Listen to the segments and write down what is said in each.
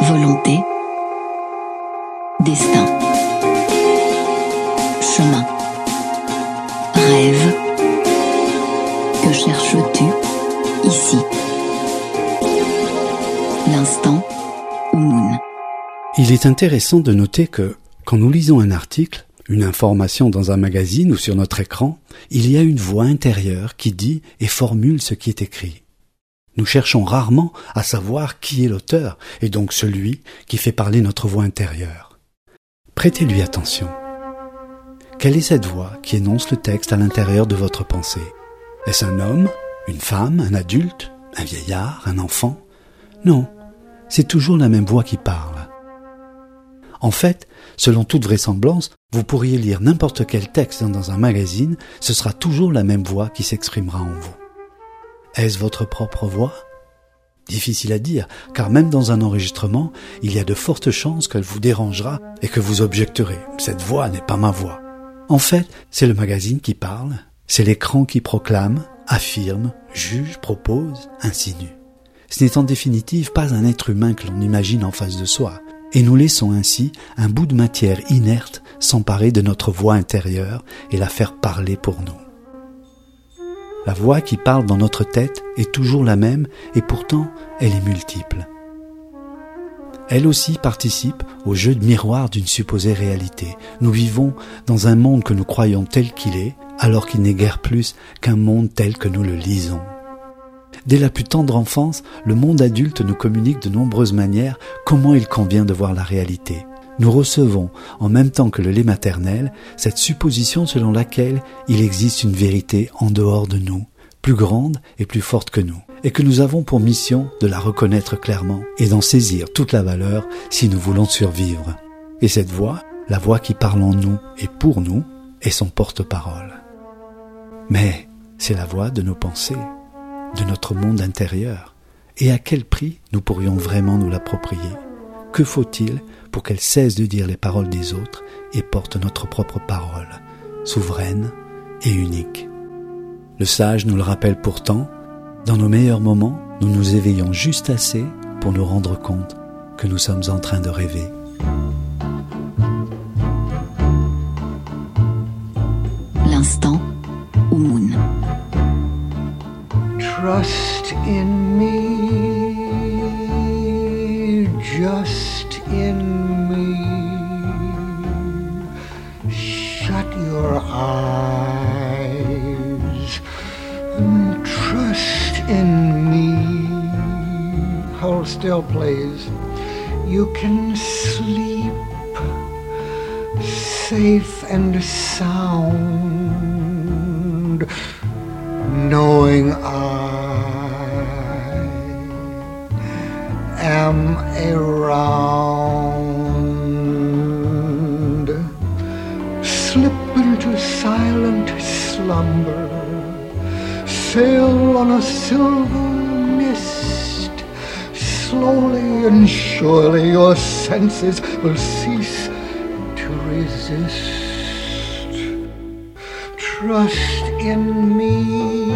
Volonté. Destin. Chemin. Rêve. Que cherches-tu ici? L'instant Moon. Il est intéressant de noter que quand nous lisons un article, une information dans un magazine ou sur notre écran, il y a une voix intérieure qui dit et formule ce qui est écrit. Nous cherchons rarement à savoir qui est l'auteur et donc celui qui fait parler notre voix intérieure. Prêtez-lui attention. Quelle est cette voix qui énonce le texte à l'intérieur de votre pensée? Est-ce un homme, une femme, un adulte, un vieillard, un enfant? Non, c'est toujours la même voix qui parle. En fait, selon toute vraisemblance, vous pourriez lire n'importe quel texte dans un magazine, ce sera toujours la même voix qui s'exprimera en vous. Est-ce votre propre voix? Difficile à dire, car même dans un enregistrement, il y a de fortes chances qu'elle vous dérangera et que vous objecterez. Cette voix n'est pas ma voix. En fait, c'est le magazine qui parle, c'est l'écran qui proclame, affirme, juge, propose, insinue. Ce n'est en définitive pas un être humain que l'on imagine en face de soi, et nous laissons ainsi un bout de matière inerte s'emparer de notre voix intérieure et la faire parler pour nous. La voix qui parle dans notre tête est toujours la même et pourtant elle est multiple. Elle aussi participe au jeu de miroir d'une supposée réalité. Nous vivons dans un monde que nous croyons tel qu'il est, alors qu'il n'est guère plus qu'un monde tel que nous le lisons. Dès la plus tendre enfance, le monde adulte nous communique de nombreuses manières comment il convient de voir la réalité. Nous recevons, en même temps que le lait maternel, cette supposition selon laquelle il existe une vérité en dehors de nous, plus grande et plus forte que nous, et que nous avons pour mission de la reconnaître clairement et d'en saisir toute la valeur si nous voulons survivre. Et cette voix, la voix qui parle en nous et pour nous, est son porte-parole. Mais c'est la voix de nos pensées, de notre monde intérieur. Et à quel prix nous pourrions vraiment nous l'approprier? Que faut-il pour qu'elle cesse de dire les paroles des autres et porte notre propre parole, souveraine et unique Le sage nous le rappelle pourtant, dans nos meilleurs moments, nous nous éveillons juste assez pour nous rendre compte que nous sommes en train de rêver. L'instant Moon. Trust in me, still, please. You can sleep safe and sound knowing I am around. Slip into silent slumber, sail on a silver surely your senses will cease to resist. Trust in me,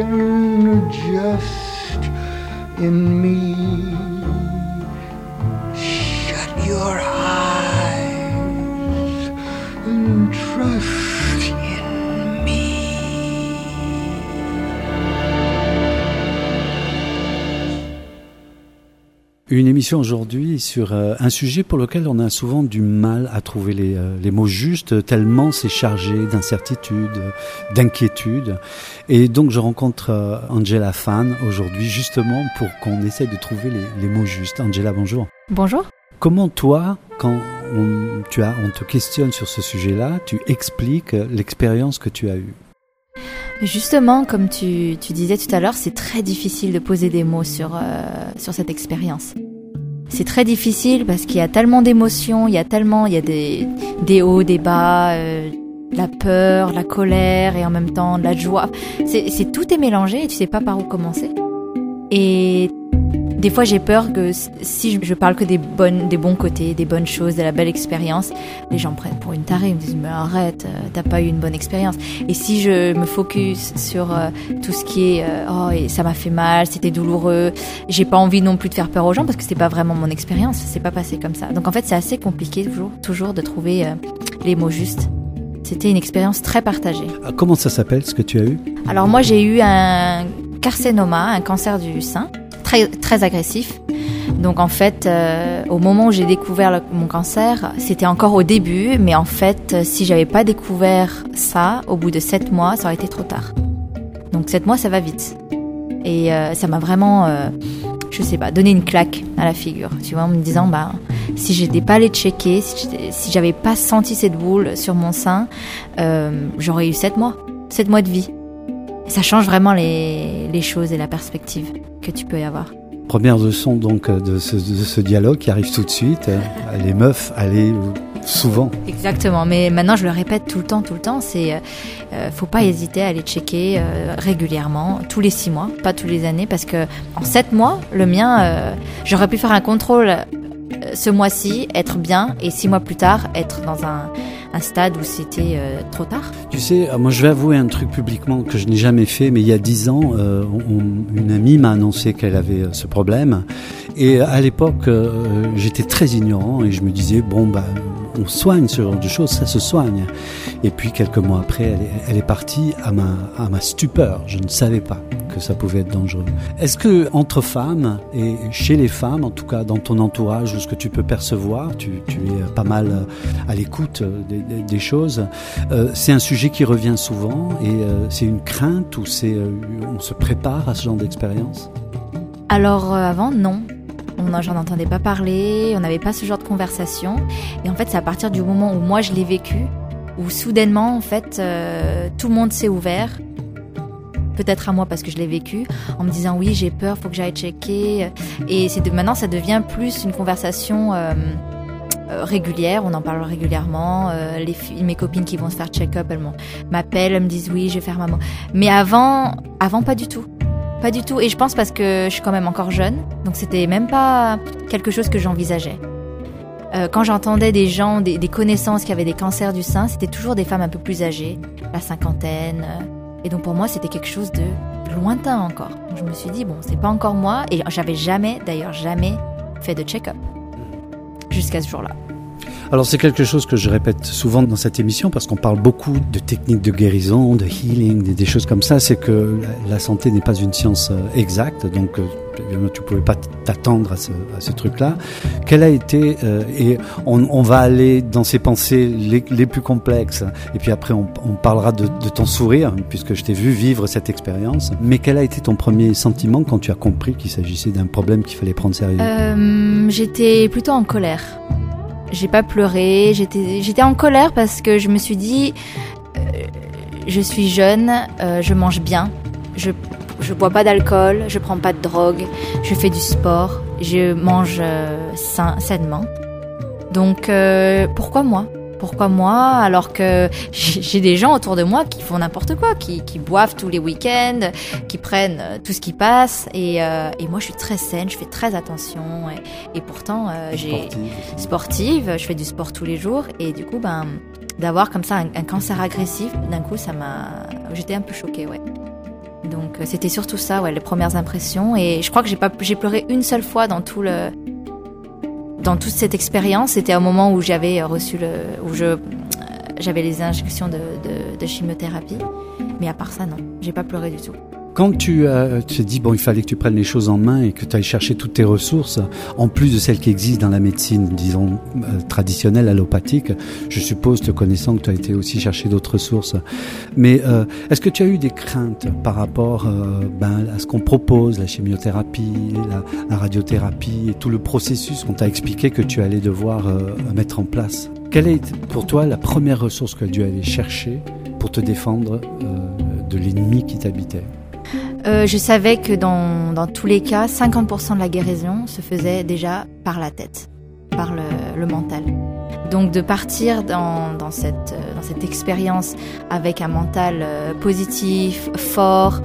and just in me. Une émission aujourd'hui sur euh, un sujet pour lequel on a souvent du mal à trouver les, euh, les mots justes, tellement c'est chargé d'incertitude, d'inquiétude. Et donc je rencontre euh, Angela Fan aujourd'hui justement pour qu'on essaye de trouver les, les mots justes. Angela, bonjour. Bonjour. Comment toi, quand on, tu as, on te questionne sur ce sujet-là, tu expliques l'expérience que tu as eue? Justement, comme tu, tu disais tout à l'heure, c'est très difficile de poser des mots sur, euh, sur cette expérience. C'est très difficile parce qu'il y a tellement d'émotions, il y a tellement, il y a des, des hauts, des bas, euh, la peur, la colère et en même temps de la joie. C'est, tout est mélangé et tu sais pas par où commencer. Et des fois j'ai peur que si je parle que des bonnes, des bons côtés, des bonnes choses, de la belle expérience, les gens me prennent pour une tarée, ils me disent mais arrête, euh, t'as pas eu une bonne expérience. Et si je me focus sur euh, tout ce qui est euh, oh et ça m'a fait mal, c'était douloureux, j'ai pas envie non plus de faire peur aux gens parce que c'était pas vraiment mon expérience, c'est pas passé comme ça. Donc en fait c'est assez compliqué toujours, toujours de trouver les mots justes. C'était une expérience très partagée. Ah, comment ça s'appelle ce que tu as eu? Alors moi j'ai eu un carcinoma, un cancer du sein très, très agressif. Donc en fait, euh, au moment où j'ai découvert mon cancer, c'était encore au début, mais en fait, euh, si j'avais pas découvert ça, au bout de sept mois, ça aurait été trop tard. Donc sept mois, ça va vite. Et euh, ça m'a vraiment, je sais pas, donné une claque à la figure, tu vois, en me disant, bah, si j'étais pas allé checker, si j'avais pas senti cette boule sur mon sein, j'aurais eu sept mois, sept mois de vie. Et ça change vraiment les, les choses et la perspective que tu peux y avoir. Première leçon donc de ce, de ce dialogue qui arrive tout de suite. Les meufs, allez souvent. Exactement, mais maintenant je le répète tout le temps, tout le temps, c'est euh, euh faut pas hésiter à aller checker euh, régulièrement, tous les six mois, pas tous les années, parce que en sept mois, le mien, euh, j'aurais pu faire un contrôle ce mois-ci, être bien, et six mois plus tard, être dans un, stade où c'était euh, trop tard Tu sais, moi je vais avouer un truc publiquement que je n'ai jamais fait, mais il y a dix ans, euh, une amie m'a annoncé qu'elle avait euh, ce problème. Et à l'époque, j'étais très ignorant et je me disais, bon, bah, on soigne ce genre de choses, ça se soigne. Et puis quelques mois après, elle est, partie à ma, à stupeur. Je ne savais pas que ça pouvait être dangereux. Est-ce que entre femmes et chez les femmes, en tout cas dans ton entourage ou ce que tu peux percevoir, tu, tu es pas mal à l'écoute des, des, choses, euh, c'est un sujet qui revient souvent et euh, c'est une crainte ou c'est euh, on se prépare à ce genre d'expérience? Alors euh, avant, non j'en entendais pas parler, on n'avait pas ce genre de conversation. Et en fait, c'est à partir du moment où moi je l'ai vécu, où soudainement, en fait, euh, tout le monde s'est ouvert. Peut-être à moi parce que je l'ai vécu, en me disant oui, j'ai peur, faut que j'aille checker. Et c'est maintenant, ça devient plus une conversation euh, euh, régulière. On en parle régulièrement. Euh, les mes copines qui vont se faire check-up, elles m'appellent, elles me disent oui, je vais faire maman. Mais avant, avant pas du tout. Pas du tout. Et je pense parce que je suis quand même encore jeune, donc c'était même pas quelque chose que j'envisageais. Quand j'entendais des gens, des, connaissances qui avaient des cancers du sein, c'était toujours des femmes un peu plus âgées, la cinquantaine. Et donc pour moi, c'était quelque chose de lointain encore. Je me suis dit, bon, c'est pas encore moi. Et j'avais jamais, d'ailleurs, jamais fait de check-up. Jusqu'à ce jour-là. Alors c'est quelque chose que je répète souvent dans cette émission parce qu'on parle beaucoup de techniques de guérison, de healing, des, choses comme ça. C'est que la santé n'est pas une science euh, exacte, donc euh, tu pouvais pas t'attendre à ce, truc-là. Quelle a été euh, et on, va aller dans ces pensées les, plus complexes et puis après on, parlera de, ton sourire puisque je t'ai vu vivre cette expérience. Mais quel a été ton premier sentiment quand tu as compris qu'il s'agissait d'un problème qu'il fallait prendre sérieux? J'étais plutôt en colère. J'ai pas pleuré, j'étais en colère parce que je me suis dit euh, je suis jeune, euh, je mange bien, je je bois pas d'alcool, je prends pas de drogue, je fais du sport, je mange euh, sain, sainement. Donc euh, pourquoi moi? Pourquoi moi alors que j'ai des gens autour de moi qui font n'importe quoi, qui, qui, boivent tous les week-ends, qui prennent euh, tout ce qui passe. Et, euh, et, moi je suis très saine, je fais très attention. Et, et pourtant euh, j'ai sportive, je fais du sport tous les jours. Et du coup ben d'avoir comme ça un, un cancer agressif d'un coup ça m'a j'étais un peu choquée ouais. Donc c'était surtout ça ouais les premières impressions. Et je crois que j'ai pas j'ai pleuré une seule fois dans tout le dans toute cette expérience, c'était au moment où j'avais reçu le, où je, j'avais les injections de, de, de, chimiothérapie. Mais à part ça, non, j'ai pas pleuré du tout. Quand tu euh, te dis bon, il fallait que tu prennes les choses en main et que tu ailles chercher toutes tes ressources, en plus de celles qui existent dans la médecine, disons euh, traditionnelle allopathique, je suppose, te connaissant, que tu as été aussi chercher d'autres ressources. Mais euh, est-ce que tu as eu des craintes par rapport euh, ben, à ce qu'on propose, la chimiothérapie, la, radiothérapie et tout le processus qu'on t'a expliqué que tu allais devoir euh, mettre en place? Quelle est pour toi la première ressource que tu allais chercher pour te défendre de l'ennemi qui t'habitait? Euh, je savais que dans, tous les cas, 50% de la guérison se faisait déjà par la tête, par le, mental. Donc de partir dans, dans cette, dans cette expérience avec un mental positif, fort,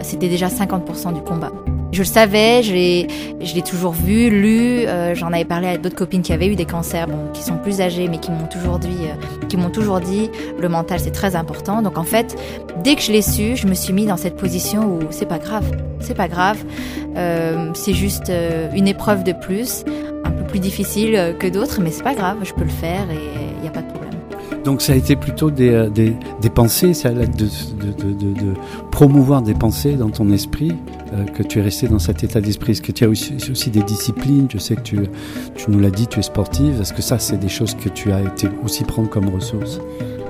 c'était déjà 50% du combat. Je le savais, je l'ai, toujours vu, lu. euh, j'en avais parlé à d'autres copines qui avaient eu des cancers, qui sont plus âgées, mais qui m'ont toujours dit, euh, qui m'ont toujours dit, le mental c'est très important. Donc en fait, dès que je l'ai su, je me suis mis dans cette position où c'est pas grave, c'est pas grave, euh, c'est juste euh, une épreuve de plus, un peu plus difficile que d'autres, mais c'est pas grave, je peux le faire et il n'y a pas de problème. Donc ça a été plutôt des, euh, des, pensées, l'aide de, de, de, de, promouvoir des pensées dans ton esprit euh, que tu es resté dans cet état d'esprit. Est-ce que tu as aussi, aussi des disciplines? Je sais que tu, tu nous l'as dit, tu es sportive. Est-ce que ça, c'est des choses que tu as été aussi prendre comme ressources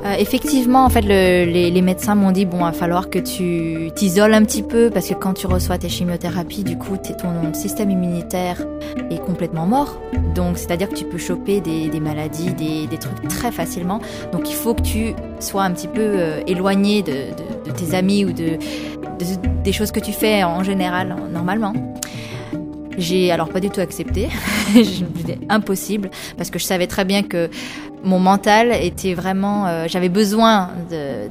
Euh, effectivement, en fait, le- les, médecins m'ont dit bon, il va falloir que tu t'isoles un petit peu parce que quand tu reçois tes chimiothérapies, du coup, ton système immunitaire est complètement mort. Donc, c'est-à-dire que tu peux choper des, maladies, des, trucs très facilement. Donc, il faut que tu sois un petit peu euh, éloigné de, tes amis ou de- des choses que tu fais en général, normalement. J'ai alors pas du tout accepté. je me disais impossible parce que je savais très bien que mon mental était vraiment. euh, j'avais besoin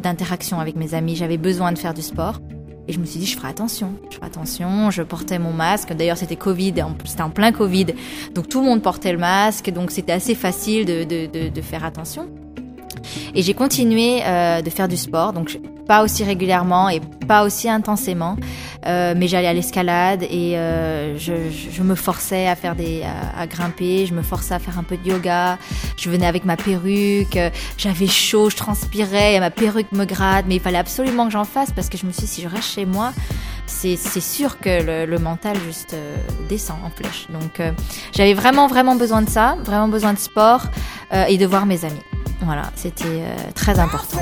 d'interaction avec mes amis, j'avais besoin de faire du sport. Et je me suis dit, je ferai attention. Je ferai attention. Je portais mon masque. D'ailleurs, c'était Covid. C'était en plein Covid. Donc, tout le monde portait le masque. Donc, c'était assez facile de, faire attention. Et j'ai continué euh, de faire du sport. Donc, pas aussi régulièrement et pas aussi intensément. Euh, mais j'allais à l'escalade et euh, je, je- me forçais à faire des, à, grimper. Je me forçais à faire un peu de yoga. Je venais avec ma perruque, j'avais chaud, je transpirais, ma perruque me gratte, mais il fallait absolument que j'en fasse parce que je me suis dit, si je reste chez moi, c'est sûr que le, le mental juste euh, descend en flèche. Donc euh, j'avais vraiment, vraiment besoin de ça, vraiment besoin de sport euh, et de voir mes amis. Voilà, c'était très important.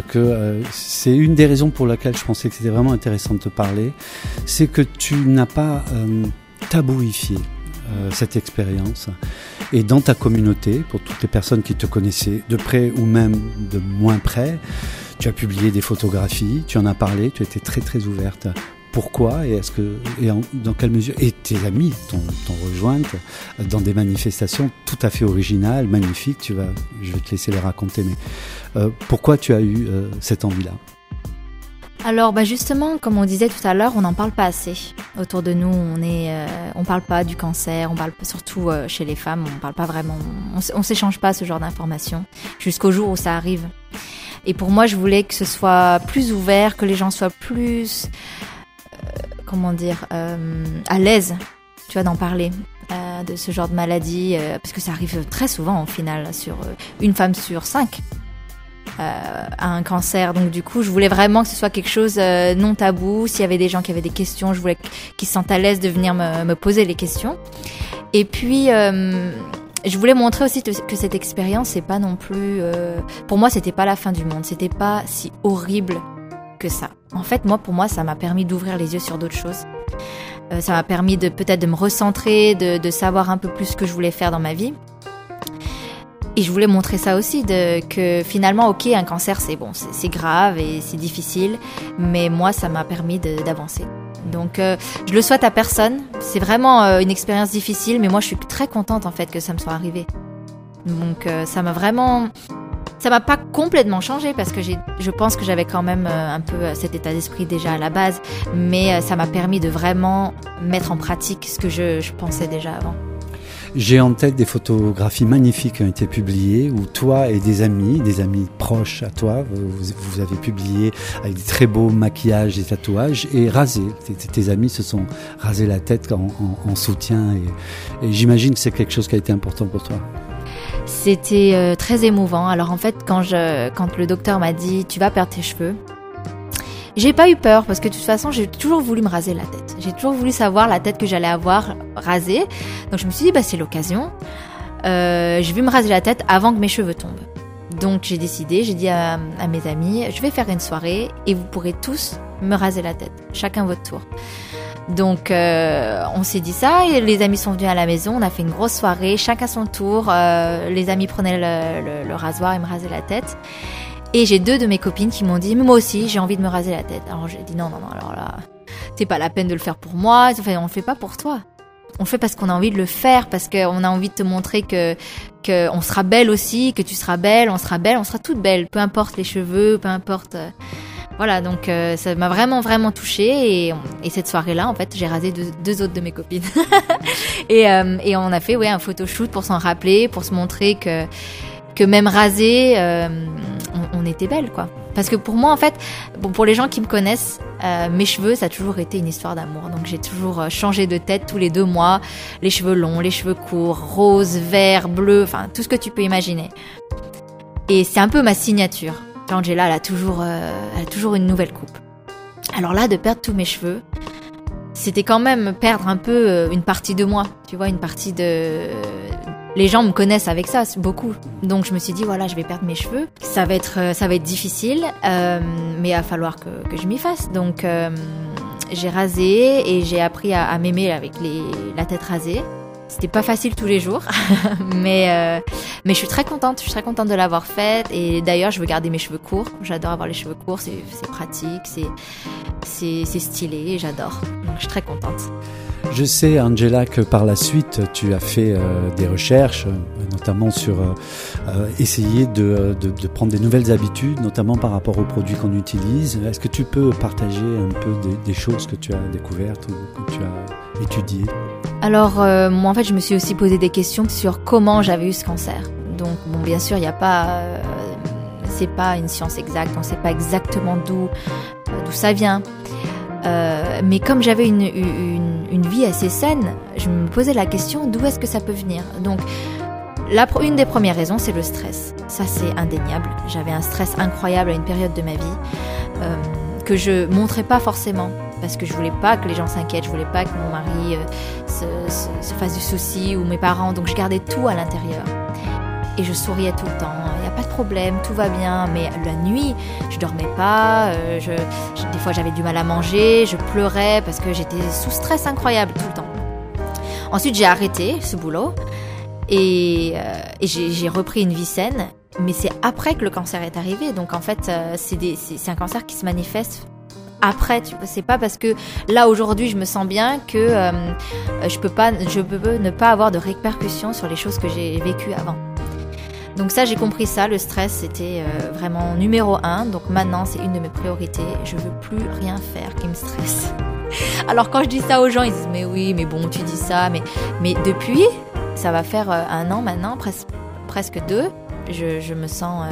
Que euh, c'est une des raisons pour laquelle je pensais que c'était vraiment intéressant de te parler, c'est que tu n'as pas euh, tabouifié euh, cette expérience. Et dans ta communauté, pour toutes les personnes qui te connaissaient de près ou même de moins près, tu as publié des photographies, tu en as parlé, tu étais très très ouverte. Pourquoi et est-ce que et dans quelle mesure et tes amis t'ont rejointe dans des manifestations tout à fait originales, magnifiques. Tu vas, je vais te laisser les raconter, mais euh, pourquoi tu as eu euh, cette envie-là? Alors, bah justement, comme on disait tout à l'heure, on n'en parle pas assez. Autour de nous, on est, euh, on parle pas du cancer, on parle surtout chez les femmes, on parle pas vraiment, on, on s'échange pas ce genre d'informations jusqu'au jour où ça arrive. Et pour moi, je voulais que ce soit plus ouvert, que les gens soient plus, comment dire, euh, à l'aise, tu vois, d'en parler. euh, de ce genre de maladie, euh, parce que ça arrive très souvent au final, sur une femme sur cinq un cancer. Donc du coup, je voulais vraiment que ce soit quelque chose non tabou. S'il y avait des gens qui avaient des questions, je voulais qu'ils se sentent à l'aise de venir me, poser les questions. Et puis, je voulais montrer aussi que cette expérience, c'est pas non plus, pour moi, c'était pas la fin du monde. C'était pas si horrible que ça. En fait, moi, pour moi, ça m'a permis d'ouvrir les yeux sur d'autres choses. Euh, ça m'a permis de peut-être de me recentrer, de, savoir un peu plus ce que je voulais faire dans ma vie. Et je voulais montrer ça aussi, que finalement, ok, un cancer, c'est bon, c'est grave et c'est difficile, mais moi, ça m'a permis d'avancer. Donc, euh, je le souhaite à personne. C'est vraiment euh, une expérience difficile, mais moi, je suis très contente en fait que ça me soit arrivé. Donc, ça m'a vraiment, ça m'a pas complètement changé parce que je pense que j'avais quand même euh, un peu euh, cet état d'esprit déjà à la base, mais euh, ça m'a permis de vraiment mettre en pratique ce que je, pensais déjà avant. J'ai en tête des photographies magnifiques qui ont été publiées où toi et des amis, des amis proches à toi, vous, vous avez publié avec des très beaux maquillages et tatouages et rasé. Tes, amis se sont rasés la tête en, en- en soutien et j'imagine que c'est quelque chose qui a été important pour toi. C'était euh, très émouvant. Alors en fait, quand, je, quand le docteur m'a dit tu vas perdre tes cheveux, j'ai pas eu peur parce que de toute façon, j'ai toujours voulu me raser la tête. J'ai toujours voulu savoir la tête que j'allais avoir rasée. Donc je me suis dit bah c'est l'occasion. Euh, je me raser la tête avant que mes cheveux tombent. Donc j'ai décidé, j'ai dit à mes amis, je vais faire une soirée et vous pourrez tous me raser la tête, chacun votre tour. Donc euh, on s'est dit ça et les amis sont venus à la maison, on a fait une grosse soirée, chacun son tour. euh, les amis prenaient le, le- le rasoir et me rasaient la tête. Et j'ai deux de mes copines qui m'ont dit, moi aussi j'ai envie de me raser la tête. Alors j'ai dit non non non, alors là, c'est pas la peine de le faire pour moi. Enfin, on le fait pas pour toi. On le fait parce qu'on a envie de le faire, parce qu'on a envie de te montrer que que on sera belle aussi, que tu seras belle, on sera belle, on sera toutes belles, peu importe les cheveux, peu importe. Voilà, donc euh, ça m'a vraiment vraiment touchée et, et cette soirée-là, en fait, j'ai rasé deux, autres de mes copines et euh, et on a fait ouais un photoshoot pour s'en rappeler, pour se montrer que que même rasé, euh, on, était belles quoi. Parce que pour moi, en fait, pour les gens qui me connaissent, mes cheveux, ça a toujours été une histoire d'amour. Donc j'ai toujours changé de tête tous les deux mois. Les cheveux longs, les cheveux courts, rose, vert, bleu, enfin tout ce que tu peux imaginer. Et c'est un peu ma signature. Angela, elle a toujours, euh, a toujours une nouvelle coupe. Alors là, de perdre tous mes cheveux, c'était quand même perdre un peu euh, une partie de moi. Tu vois, une partie de. Les gens me connaissent avec ça, beaucoup. Donc je me suis dit voilà, je vais perdre mes cheveux. Ça va être, euh, ça va être difficile, mais il va falloir que, que je m'y fasse. Donc j'ai rasé et j'ai appris à, à m'aimer avec les, la tête rasée. C'était pas facile tous les jours, mais euh, mais je suis très contente. Je suis très contente de l'avoir faite. Et d'ailleurs, je veux garder mes cheveux courts. J'adore avoir les cheveux courts. C'est pratique, c'est stylé. J'adore. Donc je suis très contente. Je sais, Angela, que par la suite, tu as fait euh, des recherches, notamment sur euh, essayer de, de- de prendre des nouvelles habitudes, notamment par rapport aux produits qu'on utilise. Est-ce que tu peux partager un peu des, des choses que tu as découvertes ou que tu as Alors, euh, moi, en fait, je me suis aussi posé des questions sur comment j'avais eu ce cancer. Donc, bon, bien sûr, il n'y a pas. euh, c'est pas une science exacte, on ne sait pas exactement d'où euh, ça vient. Mais comme j'avais une, une, vie assez saine, je me posais la question d'où est-ce que ça peut venir? Donc, la, une des premières raisons, c'est le stress. Ça, c'est indéniable. J'avais un stress incroyable à une période de ma vie que je montrais pas forcément parce que je voulais pas que les gens s'inquiètent, je voulais pas que mon mari euh, se, se- se fasse du souci ou mes parents. Donc, je gardais tout à l'intérieur. Et je souriais tout le temps. Il n'y a pas de problème, tout va bien. Mais la nuit, je dormais pas. euh, je, des fois, j'avais du mal à manger. Je pleurais parce que j'étais sous stress incroyable tout le temps. Ensuite, j'ai arrêté ce boulot et, euh, j'ai repris une vie saine. Mais c'est après que le cancer est arrivé. Donc, en fait, c'est un cancer qui se manifeste après. Tu c'est pas parce que là aujourd'hui je me sens bien que euh, je peux pas, je peux ne pas avoir de répercussions sur les choses que j'ai vécues avant. Donc ça, j'ai compris ça. Le stress, c'était euh, vraiment numéro un. Donc maintenant, c'est une de mes priorités. Je veux plus rien faire qui me stresse. Alors quand je dis ça aux gens, ils disent mais oui, mais bon, tu dis ça, mais mais depuis, ça va faire euh, un an maintenant, presque presque deux. Je, je me sens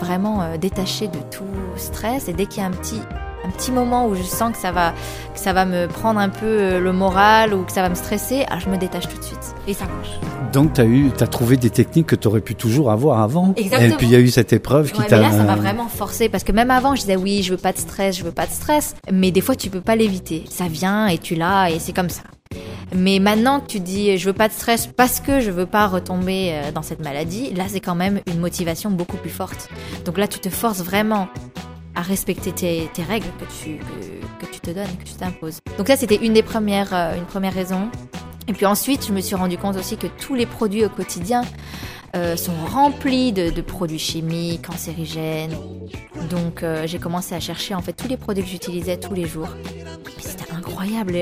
vraiment détachée de tout stress et dès qu'il y a un petit un petit moment où je sens que ça va que ça va me prendre un peu euh, le moral ou que ça va me stresser, ah, je me détache tout de suite et ça marche. Donc, tu as, eu, as trouvé des techniques que tu aurais pu toujours avoir avant. Exactement. Et puis, il y a eu cette épreuve qui Ouais, t'a... là, ça m'a vraiment forcé parce que même avant, je disais oui, je veux pas de stress, je veux pas de stress. Mais des fois, tu peux pas l'éviter. Ça vient et tu l'as et c'est comme ça. Mais maintenant que tu dis je veux pas de stress parce que je veux pas retomber euh, dans cette maladie, là, c'est quand même une motivation beaucoup plus forte. Donc là, tu te forces vraiment à respecter tes, règles que tu, que, tu te donnes, que tu t'imposes. Donc ça, c'était une des premières, euh, une première raison. Et puis ensuite, je me suis rendu compte aussi que tous les produits au quotidien euh, sont remplis de, produits chimiques, cancérigènes. Donc euh, j'ai commencé à chercher en fait tous les produits que j'utilisais tous les jours. C'était incroyable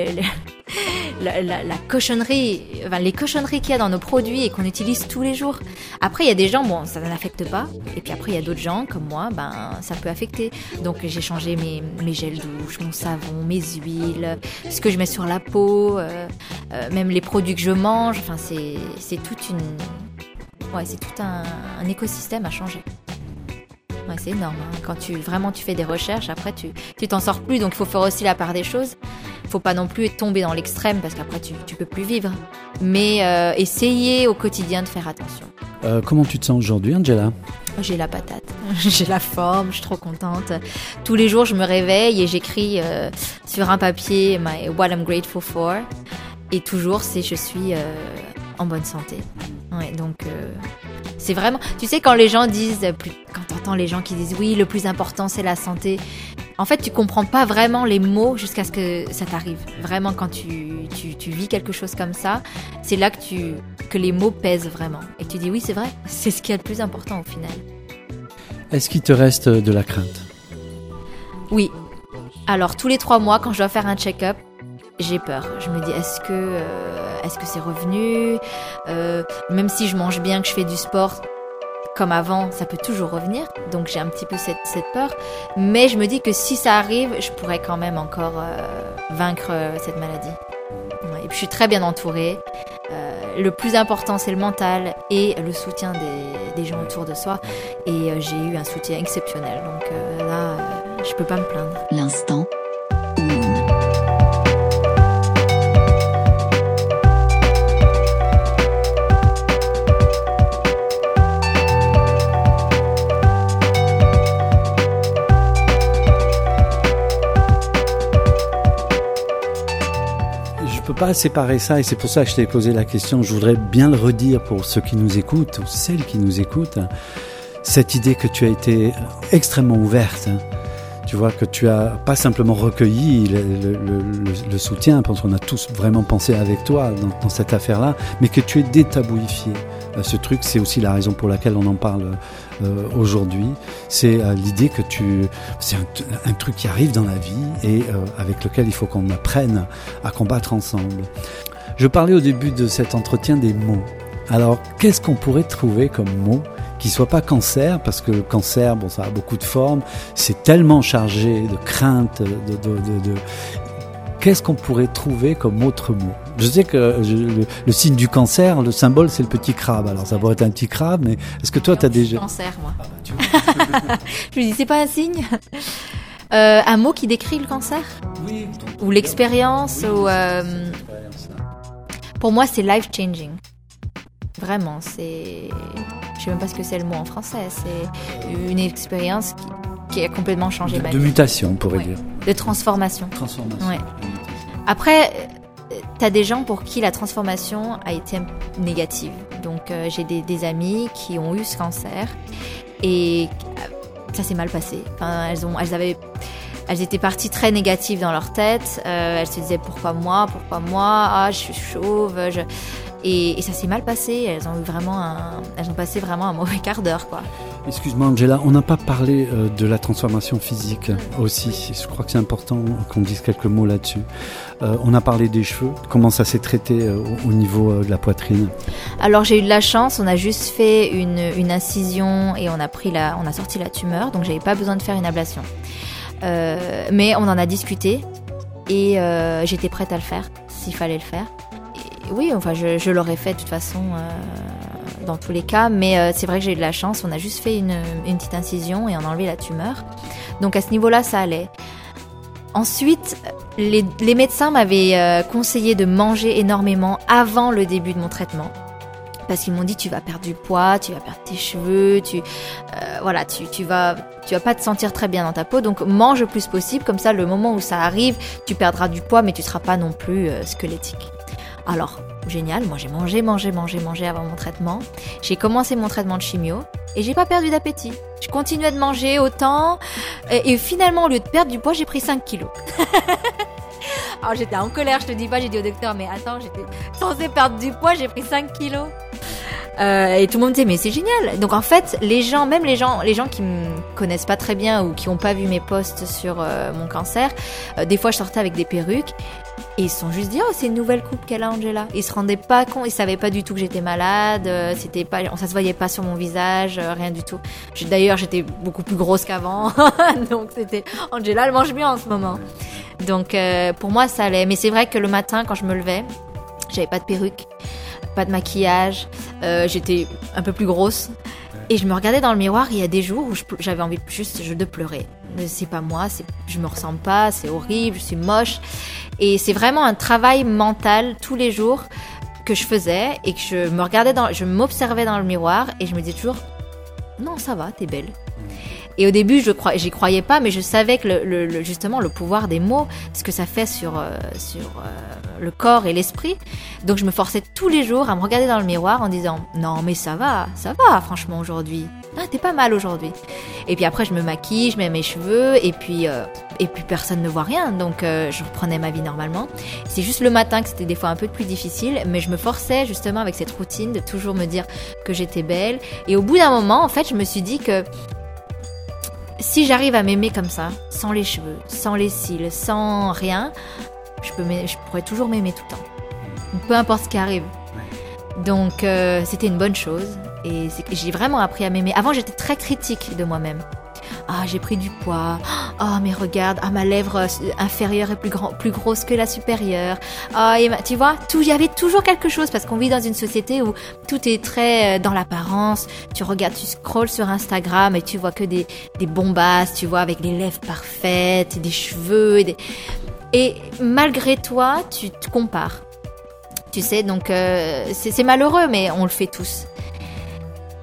la, cochonnerie, enfin, les cochonneries qu'il y a dans nos produits et qu'on utilise tous les jours. Après il y a des gens, bon ça n'affecte pas. Et puis après il y a d'autres gens comme moi, ben ça peut affecter. Donc j'ai changé mes, gels douche, mon savon, mes huiles, ce que je mets sur la peau, euh, euh, même les produits que je mange. Enfin c'est toute une Ouais, c'est tout un, écosystème à changer. Ouais, c'est énorme. hein. Quand tu vraiment tu fais des recherches, après tu tu t'en sors plus, donc il faut faire aussi la part des choses. Il faut pas non plus tomber dans l'extrême parce qu'après tu tu peux plus vivre. Mais euh, essayer au quotidien de faire attention. Euh, comment tu te sens aujourd'hui, Angela? J'ai la patate, j'ai la forme, je suis trop contente. Tous les jours, je me réveille et j'écris euh, sur un papier my, what I'm grateful for. Et toujours, c'est je suis euh, en bonne santé. Ouais, donc euh, c'est vraiment. Tu sais, quand les gens disent, quand t'entends les gens qui disent oui, le plus important c'est la santé. En fait, tu comprends pas vraiment les mots jusqu'à ce que ça t'arrive. Vraiment, quand tu, tu, tu vis quelque chose comme ça, c'est là que tu que les mots pèsent vraiment. Et tu dis oui, c'est vrai. C'est ce qui est le plus important au final. Est-ce qu'il te reste de la crainte? Oui. Alors tous les trois mois, quand je dois faire un check-up, j'ai peur. Je me dis est-ce que euh, est-ce que c'est revenu? Euh, Même si je mange bien, que je fais du sport comme avant, ça peut toujours revenir. Donc j'ai un petit peu cette, peur. Mais je me dis que si ça arrive, je pourrais quand même encore euh, vaincre euh, cette maladie. Et puis je suis très bien entourée. Euh, le plus important, c'est le mental et le soutien des, des gens autour de soi. Et j'ai eu un soutien exceptionnel. Donc là, je peux pas me plaindre. L'instant pas séparer ça et c'est pour ça que je t'ai posé la question. Je voudrais bien le redire pour ceux qui nous écoutent ou celles qui nous écoutent. Cette idée que tu as été extrêmement ouverte. hein. Tu vois que tu as pas simplement recueilli le, le- soutien, parce qu'on a tous vraiment pensé avec toi dans, dans cette affaire-là, mais que tu es détabouifié. Euh, Ce truc, c'est aussi la raison pour laquelle on en parle euh, aujourd'hui. C'est euh, l'idée que tu, c'est un, truc qui arrive dans la vie et avec lequel il faut qu'on apprenne à combattre ensemble. Je parlais au début de cet entretien des mots. Alors, qu'est-ce qu'on pourrait trouver comme mot qui soit pas cancer, parce que le cancer, bon, ça a beaucoup de formes, c'est tellement chargé de crainte, de, de, de, de- Qu'est-ce qu'on pourrait trouver comme autre mot? Je sais que je- le, le signe du cancer, le symbole, c'est le petit crabe. Alors, ça pourrait être un petit crabe, mais est-ce que toi, tu as déjà... Cancer, moi. Je lui dis, c'est pas un signe Euh, Un mot qui décrit le cancer Oui, Ou l'expérience ou, euh, Pour moi, c'est life changing. Vraiment, c'est. Je sais même pas ce que c'est le mot en français. C'est une expérience qui, qui a complètement changé de, ma de vie. mutation, on pourrait dire. De transformation. Transformation. Ouais. Après, t'as des gens pour qui la transformation a été négative. Donc, euh, j'ai des, des amis qui ont eu ce cancer et euh, ça s'est mal passé. Elles ont, elles avaient, elles étaient parties très négatives dans leur tête. Euh, elles se disaient pourquoi moi, pourquoi moi, ah je suis chauve. Et, et ça s'est mal passé. Elles ont eu vraiment un, elles ont passé vraiment un mauvais quart d'heure, quoi. Excuse-moi Angela, on n'a pas parlé euh, de la transformation physique aussi. Je crois que c'est important qu'on dise quelques mots là-dessus. Euh, on a parlé des cheveux, comment ça s'est traité euh, au au niveau de la poitrine? Alors j'ai eu de la chance, on a juste fait une, une incision et on a pris la, on a sorti la tumeur, donc j'avais pas besoin de faire une ablation. Mais on en a discuté et j'étais prête à le faire s'il fallait le faire. Oui, enfin je, l'aurais fait de toute façon euh, dans tous les cas, mais euh, c'est vrai que j'ai eu de la chance, on a juste fait une, petite incision et on a enlevé la tumeur. Donc à ce niveau-là, ça allait. Ensuite, les, médecins m'avaient euh, conseillé de manger énormément avant le début de mon traitement parce qu'ils m'ont dit tu vas perdre du poids, tu vas perdre tes cheveux, tu euh, voilà, tu, vas tu pas te sentir très bien dans ta peau, donc mange le plus possible comme ça le moment où ça arrive, tu perdras du poids mais tu seras pas non plus squelettique. Alors, génial, moi j'ai mangé, mangé, mangé, mangé avant mon traitement. J'ai commencé mon traitement de chimio et j'ai pas perdu d'appétit. Je continuais de manger autant et, finalement au lieu de perdre du poids, j'ai pris 5 kilos. Alors j'étais en colère, je te dis pas, j'ai dit au docteur mais attends, j'étais censée perdre du poids, j'ai pris 5 kilos. Euh, et tout le monde disait mais c'est génial. Donc en fait, les gens, même les gens, les gens qui me connaissent pas très bien ou qui ont pas vu mes posts sur euh, mon cancer, euh, des fois je sortais avec des perruques et ils se sont juste dit oh c'est une nouvelle coupe qu'elle a Angela. Ils se rendaient pas compte, ils savaient pas du tout que j'étais malade, euh, c'était pas, ça se voyait pas sur mon visage, euh, rien du tout. D'ailleurs j'étais beaucoup plus grosse qu'avant, donc c'était Angela elle mange bien en ce moment. Donc euh, pour moi ça allait, mais c'est vrai que le matin quand je me levais, j'avais pas de perruque, pas de maquillage, j'étais un peu plus grosse. Et je me regardais dans le miroir, il y a des jours où j'avais envie juste de pleurer. C'est pas moi, je me ressemble pas, c'est horrible, je suis moche. Et c'est vraiment un travail mental tous les jours que je faisais et que je me regardais dans, je m'observais dans le miroir et je me disais toujours, non, ça va, t'es belle. Et au début, je crois, j'y croyais pas, mais je savais que le, justement le pouvoir des mots, ce que ça fait sur euh, sur euh, le corps et l'esprit. Donc je me forçais tous les jours à me regarder dans le miroir en disant non mais ça va, ça va franchement aujourd'hui. Ah t'es pas mal aujourd'hui. Et puis après je me maquille, je mets mes cheveux et puis euh, et puis personne ne voit rien, donc euh, je reprenais ma vie normalement. C'est juste le matin que c'était des fois un peu plus difficile, mais je me forçais justement avec cette routine de toujours me dire que j'étais belle. Et au bout d'un moment, en fait, je me suis dit que si j'arrive à m'aimer comme ça, sans les cheveux, sans les cils, sans rien, je, peux je pourrais toujours m'aimer tout le temps. Peu importe ce qui arrive. Donc euh, c'était une bonne chose et j'ai vraiment appris à m'aimer. Avant j'étais très critique de moi-même. Ah j'ai pris du poids. Ah mais regarde, ah ma lèvre euh, inférieure est plus grand, plus grosse que la supérieure. Ah tu vois, il y avait toujours quelque chose parce qu'on vit dans une société où tout est très euh, dans l'apparence. Tu regardes, tu scrolles sur Instagram et tu vois que des bombasses, tu vois avec les lèvres parfaites, des cheveux et malgré toi, tu te compares. Tu sais, donc euh, c'est malheureux, mais on le fait tous.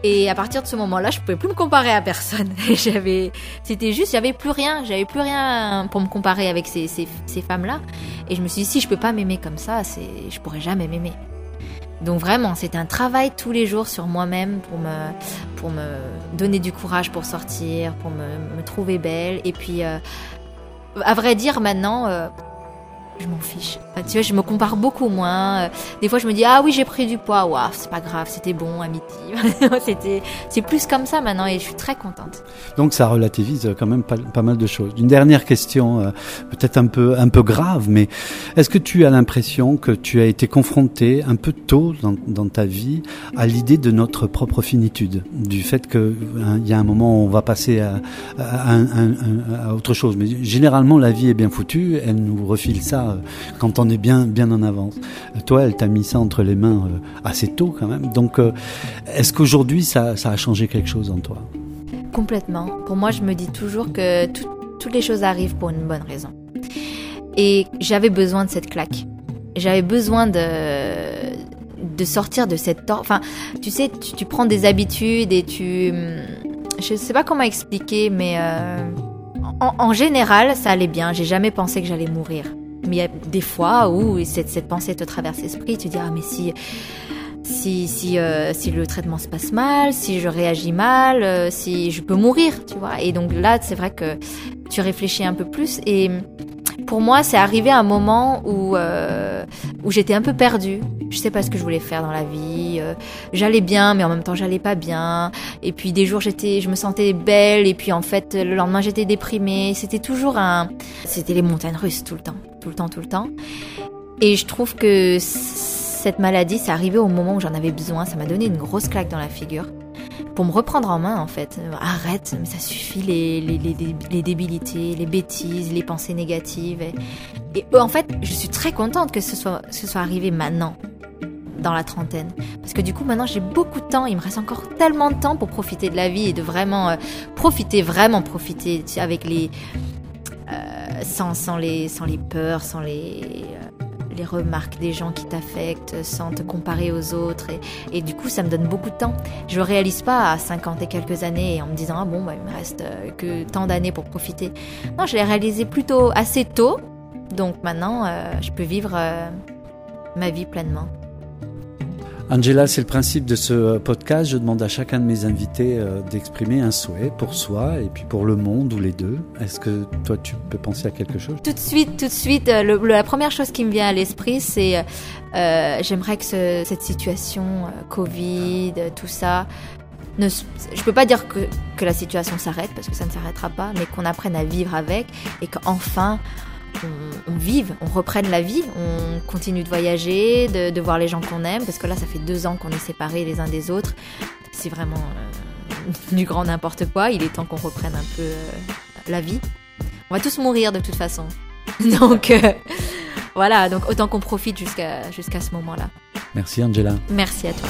Et à partir de ce moment-là, je pouvais plus me comparer à personne. J'avais, c'était juste, j'avais plus rien, j'avais plus rien pour me comparer avec ces, ces, femmes-là. Et je me suis dit, si je peux pas m'aimer comme ça, c'est, je pourrais jamais m'aimer. Donc vraiment, c'était un travail tous les jours sur moi-même pour me, pour me donner du courage pour sortir, pour me, me trouver belle. Et puis, euh, à vrai dire, maintenant, euh, je m'en fiche. Tu vois, je me compare beaucoup moins. Euh, Des fois, je me dis ah oui, j'ai pris du poids. Waouh, c'est pas grave, c'était bon, amitié. c'était, c'est plus comme ça maintenant et je suis très contente. Donc ça relativise quand même pas, mal de choses. Une dernière question, euh, peut-être un peu un peu grave, mais est-ce que tu as l'impression que tu as été confronté un peu tôt dans, ta vie à l'idée de notre propre finitude, du fait que hein, il y a un moment où on va passer à, à, à autre chose. Mais généralement la vie est bien foutue, elle nous refile ça euh, quand on est bien bien en avance. Euh, Toi, elle t'a mis ça entre les mains euh, assez tôt quand même. Donc est-ce qu'aujourd'hui ça, ça a changé quelque chose en toi? Complètement. Pour moi, je me dis toujours que tout- toutes les choses arrivent pour une bonne raison. Et j'avais besoin de cette claque. J'avais besoin de de sortir de cette enfin tu sais tu, prends des habitudes et tu je sais pas comment expliquer mais en, en général ça allait bien j'ai jamais pensé que j'allais mourir mais il y a des fois où cette, pensée te traverse l'esprit tu te dis ah mais si si si euh, si le traitement se passe mal, si je réagis mal, euh, si je peux mourir, tu vois. Et donc là, c'est vrai que tu réfléchis un peu plus. Et pour moi, c'est arrivé un moment où euh, où j'étais un peu perdue. Je sais pas ce que je voulais faire dans la vie. j'allais bien, mais en même temps, j'allais pas bien. Et puis des jours, j'étais, je me sentais belle, et puis en fait, le lendemain, j'étais déprimée. C'était toujours un, c'était les montagnes russes tout le temps, tout le temps, tout le temps. Et je trouve que cette maladie, c'est arrivé au moment où j'en avais besoin. Ça m'a donné une grosse claque dans la figure. Pour me reprendre en main, en fait. Arrête, mais ça suffit, les, débilités, les bêtises, les pensées négatives. Et, en fait, je suis très contente que ce soit, ce soit arrivé maintenant, dans la trentaine. Parce que du coup, maintenant, j'ai beaucoup de temps. Il me reste encore tellement de temps pour profiter de la vie et de vraiment euh, profiter, vraiment profiter avec les. Euh, sans, sans, les, sans les peurs, sans les. euh, les remarques des gens qui t'affectent, sans te comparer aux autres. Et, et du coup, ça me donne beaucoup de temps. Je réalise pas à 50 et quelques années en me disant, ah bon, bah, il me reste euh, que tant d'années pour profiter. Non, je l'ai réalisé plutôt assez tôt. Donc maintenant, euh, je peux vivre euh, ma vie pleinement. Angela, c'est le principe de ce podcast. Je demande à chacun de mes invités euh, d'exprimer un souhait pour soi et puis pour le monde ou les deux. Est-ce que toi, tu peux penser à quelque chose? Tout de suite, tout de suite, euh, la première chose qui me vient à l'esprit, c'est euh, euh, j'aimerais que ce- cette situation, euh, Covid, euh, tout ça, ne, je peux pas dire que, que la situation s'arrête parce que ça ne s'arrêtera pas, mais qu'on apprenne à vivre avec et qu'enfin on, on vive, on reprenne la vie, on continue de voyager, de, de voir les gens qu'on aime, parce que là ça fait deux ans qu'on est séparés les uns des autres. C'est vraiment euh, du grand n'importe quoi. Il est temps qu'on reprenne un peu euh, la vie. On va tous mourir de toute façon. Donc euh, voilà, donc autant qu'on profite jusqu'à jusqu'à ce moment-là. Merci Angela. Merci à toi.